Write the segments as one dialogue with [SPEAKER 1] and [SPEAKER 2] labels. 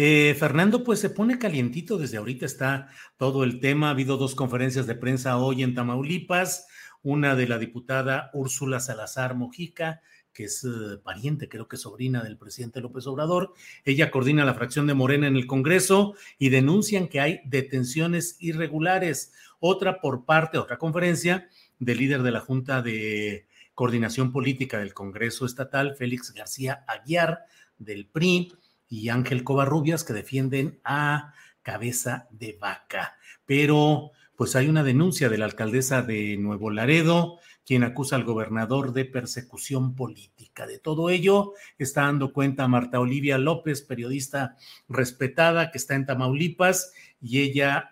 [SPEAKER 1] Eh, Fernando, pues se pone calientito desde ahorita está todo el tema. Ha habido dos conferencias de prensa hoy en Tamaulipas, una de la diputada Úrsula Salazar Mojica, que es eh, pariente, creo que sobrina del presidente López Obrador. Ella coordina la fracción de Morena en el Congreso y denuncian que hay detenciones irregulares. Otra por parte, otra conferencia del líder de la Junta de Coordinación Política del Congreso Estatal, Félix García Aguiar, del PRI y Ángel Covarrubias que defienden a cabeza de vaca. Pero pues hay una denuncia de la alcaldesa de Nuevo Laredo, quien acusa al gobernador de persecución política. De todo ello está dando cuenta Marta Olivia López, periodista respetada que está en Tamaulipas, y ella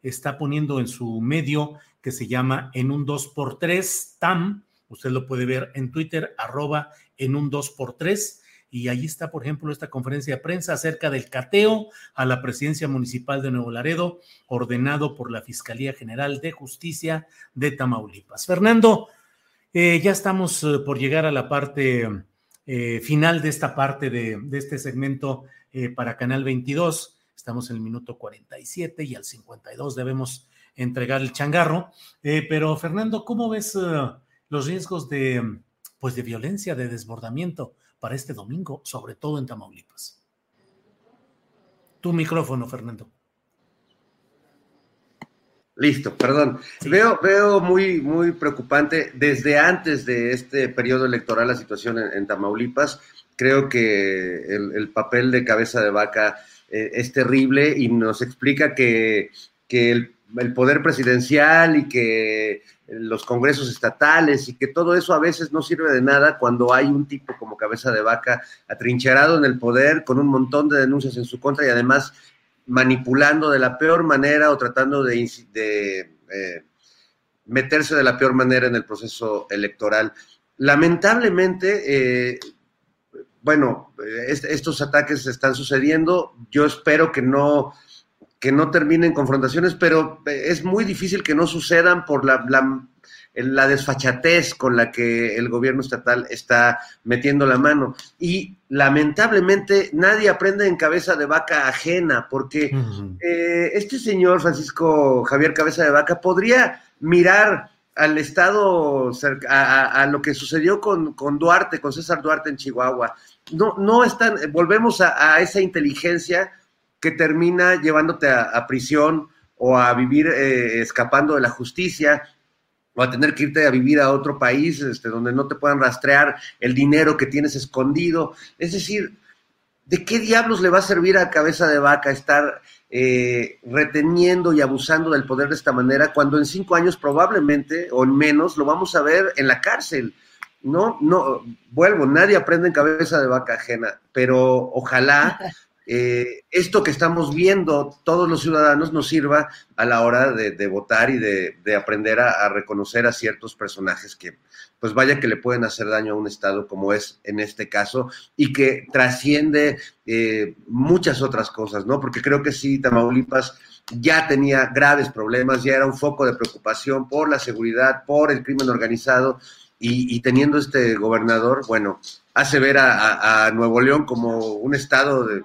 [SPEAKER 1] está poniendo en su medio que se llama En un 2x3 TAM, usted lo puede ver en Twitter, arroba en un 2x3, y ahí está, por ejemplo, esta conferencia de prensa acerca del cateo a la presidencia municipal de Nuevo Laredo, ordenado por la Fiscalía General de Justicia de Tamaulipas. Fernando, eh, ya estamos eh, por llegar a la parte eh, final de esta parte de, este segmento para Canal 22. Estamos en el minuto 47 y al 52 debemos entregar el changarro. pero, Fernando, ¿cómo ves los riesgos de, pues, de violencia, de desbordamiento? Para este domingo, sobre todo en Tamaulipas. Tu micrófono, Fernando.
[SPEAKER 2] Listo, perdón. Veo, veo muy, muy preocupante desde antes de este periodo electoral la situación en, Tamaulipas. Creo que el, papel de cabeza de vaca eh, es terrible y nos explica que, que el el poder presidencial y que los congresos estatales y que todo eso a veces no sirve de nada cuando hay un tipo como cabeza de vaca atrincherado en el poder con un montón de denuncias en su contra y además manipulando de la peor manera o tratando de, eh, meterse de la peor manera en el proceso electoral. Lamentablemente, eh, bueno, estos ataques están sucediendo. Yo espero que no que no terminen confrontaciones, pero eh, es muy difícil que no sucedan por la, la, desfachatez con la que el gobierno estatal está metiendo la mano. Y lamentablemente nadie aprende en cabeza de vaca ajena, porque eh, este señor Francisco Javier Cabeza de Vaca podría mirar al estado, a, a, lo que sucedió con, con, Duarte, con César Duarte en Chihuahua. No, no están, volvemos a, a esa inteligencia que termina llevándote a, prisión o a vivir eh, escapando de la justicia o a tener que irte a vivir a otro país este, donde no te puedan rastrear el dinero que tienes escondido. Es decir, ¿de qué diablos le va a servir a cabeza de vaca estar eh, reteniendo y abusando del poder de esta manera cuando en cinco años probablemente o en menos lo vamos a ver en la cárcel? No, no, vuelvo, nadie aprende en cabeza de vaca ajena, pero ojalá eh, esto que estamos viendo todos los ciudadanos nos sirva a la hora de, votar y de, aprender a, reconocer a ciertos personajes que, pues vaya que le pueden hacer daño a un Estado como es en este caso y que trasciende eh, muchas otras cosas, ¿no? Porque creo que sí, Tamaulipas ya tenía graves problemas, ya era un foco de preocupación por la seguridad, por el crimen organizado y, teniendo este gobernador, bueno, hace ver a, a Nuevo León como un estado de,